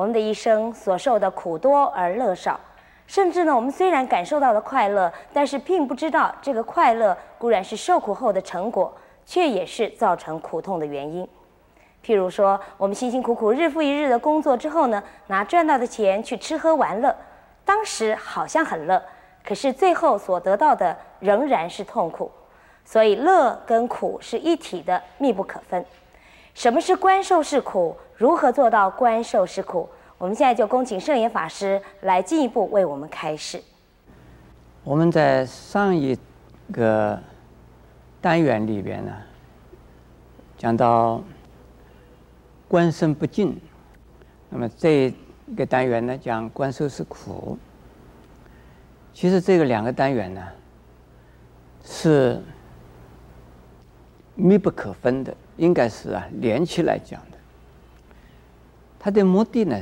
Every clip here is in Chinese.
我们的一生所受的苦多而乐少，甚至呢，我们虽然感受到了快乐，但是并不知道这个快乐固然是受苦后的成果，却也是造成苦痛的原因。譬如说，我们辛辛苦苦日复一日的工作之后呢，拿赚到的钱去吃喝玩乐，当时好像很乐，可是最后所得到的仍然是痛苦。所以乐跟苦是一体的，密不可分。什么是观受是苦？如何做到观受是苦？我们现在就恭请圣严法师来进一步为我们开示。我们在上一个单元里边呢，讲到观身不净，那么这个单元呢，讲观受是苦。其实这个两个单元呢，是密不可分的。应该是啊，连起来讲的。它的目的呢，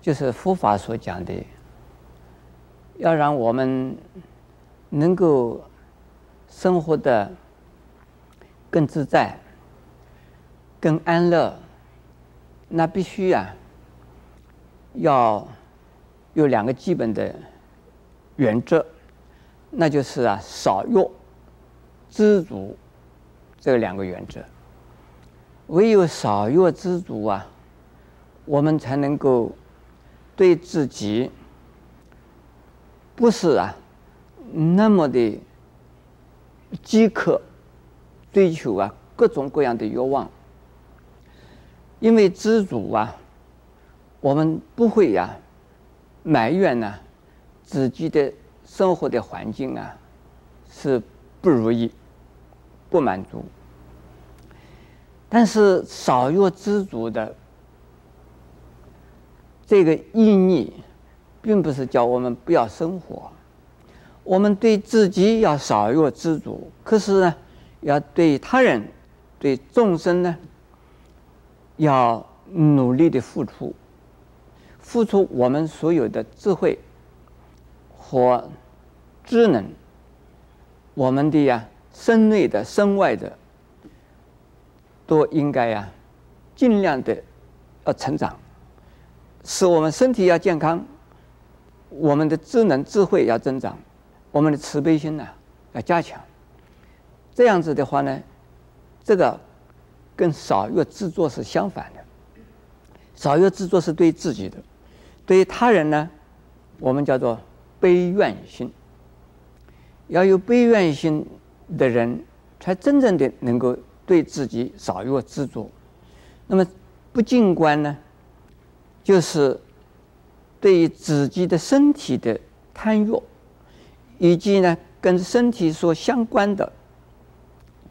就是佛法所讲的，要让我们能够生活的更自在、更安乐。那必须啊，要有两个基本的原则，那就是啊，少欲、知足。这两个原则，唯有少欲知足啊，我们才能够对自己不是啊那么的饥渴，追求啊各种各样的欲望。因为知足啊，我们不会呀、埋怨呢、自己的生活的环境啊是不如意。不满足，但是少欲知足的这个意义，并不是叫我们不要生活。我们对自己要少欲知足，可是呢，要对他人、对众生呢，要努力的付出，付出我们所有的智慧和智能，我们的呀。身内的、身外的，都应该呀，尽量的要成长，使我们身体要健康，我们的智能、智慧要增长，我们的慈悲心呢要加强。这样子的话呢，这个跟少欲知作是相反的。少欲知作是对自己的，对于他人呢，我们叫做悲愿心，要有悲愿心。的人才真正的能够对自己少欲知足。那么不净观呢，就是对于自己的身体的贪欲，以及呢跟身体所相关的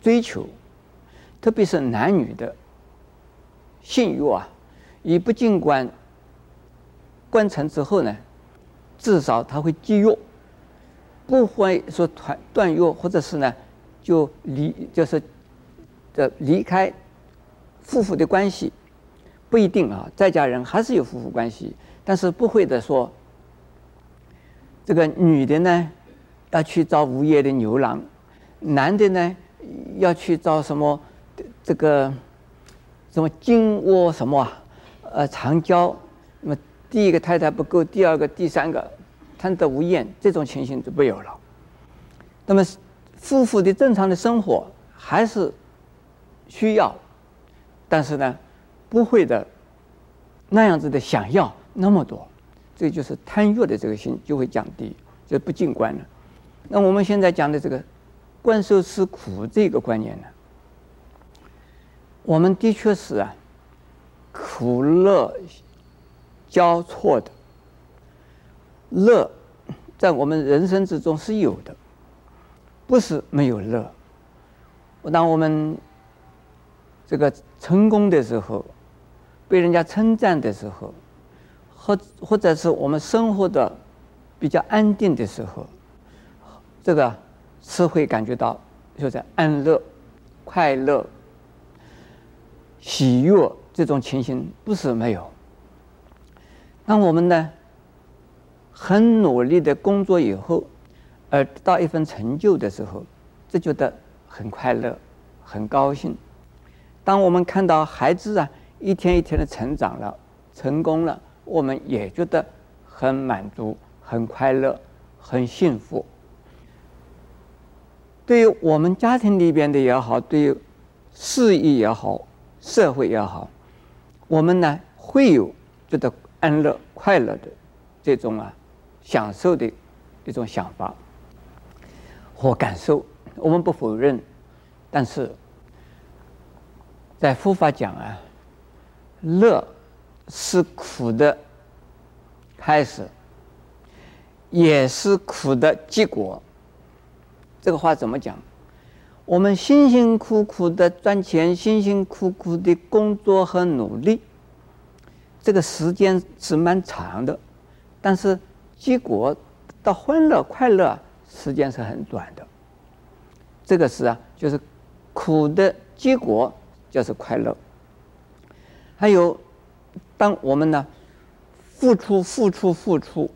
追求，特别是男女的性欲啊，以不净观观成之后呢，至少他会积欲，不会说断断欲，或者是呢。就离就是这离开夫妇的关系，不一定啊，在家人还是有夫妇关系，但是不会的说，这个女的呢要去找无业的牛郎，男的呢要去找什么这个什么金窝什么啊，呃长交，那么第一个太太不够，第二个、第三个贪得无厌，这种情形就没有了。那么。夫妇的正常的生活还是需要，但是呢，不会的那样子的想要那么多，这就是贪欲的这个心就会降低，就不净观了。那我们现在讲的这个观受是苦这个观念呢，我们的确是啊，苦乐交错的，乐在我们人生之中是有的。不是没有乐。当我们这个成功的时候，被人家称赞的时候，或或者是我们生活的比较安定的时候，这个是会感觉到就是安乐、快乐、喜悦这种情形，不是没有。当我们呢很努力的工作以后。而得到一份成就的时候，就觉得很快乐，很高兴。当我们看到孩子啊一天一天的成长了，成功了，我们也觉得很满足、很快乐、很幸福。对于我们家庭里边的也好，对于事业也好，社会也好，我们呢会有觉得安乐、快乐的这种啊享受的一种想法或感受，我们不否认，但是在佛法讲啊，乐是苦的开始，也是苦的结果。这个话怎么讲？我们辛辛苦苦的赚钱，辛辛苦苦的工作和努力，这个时间是蛮长的，但是结果到欢乐快乐时间是很短的。这个是啊，就是苦的结果就是快乐。还有，当我们呢付出、付出、付出，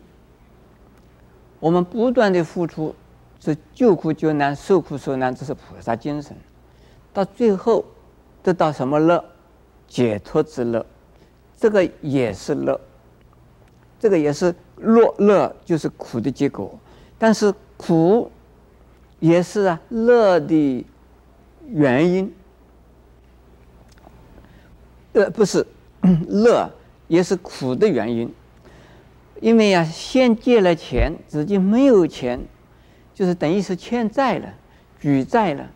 我们不断的付出。是救苦救难、受苦受难，这是菩萨精神。到最后得到什么乐？解脱之乐，这个也是乐。这个也是乐，乐就是苦的结果。但是苦也是啊乐的原因。呃，不是，乐也是苦的原因。因为呀、啊，先借了钱，自己没有钱。就是等于是欠债了，举债了，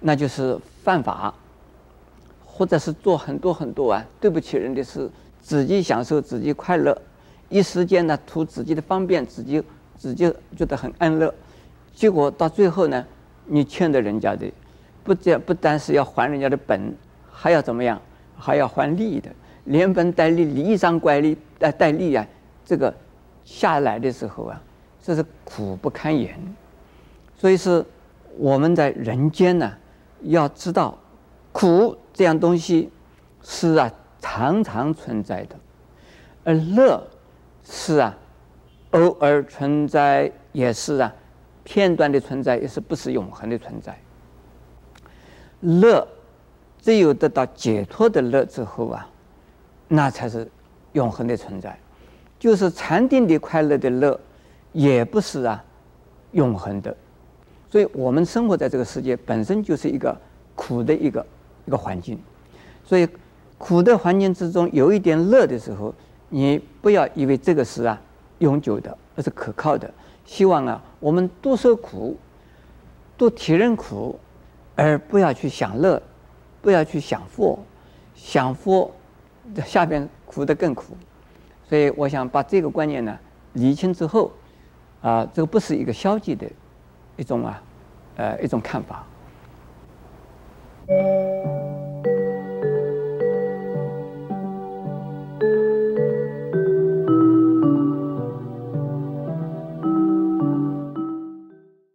那就是犯法，或者是做很多很多啊对不起人的事，自己享受自己快乐，一时间呢图自己的方便，自己自己觉得很安乐，结果到最后呢，你欠的人家的，不但不单是要还人家的本，还要怎么样，还要还利的，连本带利，利上怪利带带利啊，这个下来的时候啊，这是苦不堪言。所以是我们在人间呢，要知道苦这样东西是啊常常存在的，而乐是啊偶尔存在，也是啊片段的存在，也是不是永恒的存在。乐只有得到解脱的乐之后啊，那才是永恒的存在。就是禅定的快乐的乐，也不是啊永恒的。所以我们生活在这个世界本身就是一个苦的一个一个环境，所以苦的环境之中有一点乐的时候，你不要以为这个是啊永久的，而是可靠的。希望啊，我们多受苦，多体认苦，而不要去享乐，不要去享福，享福下边苦得更苦。所以我想把这个观念呢理清之后，啊，这个不是一个消极的。一种啊，呃，一种看法。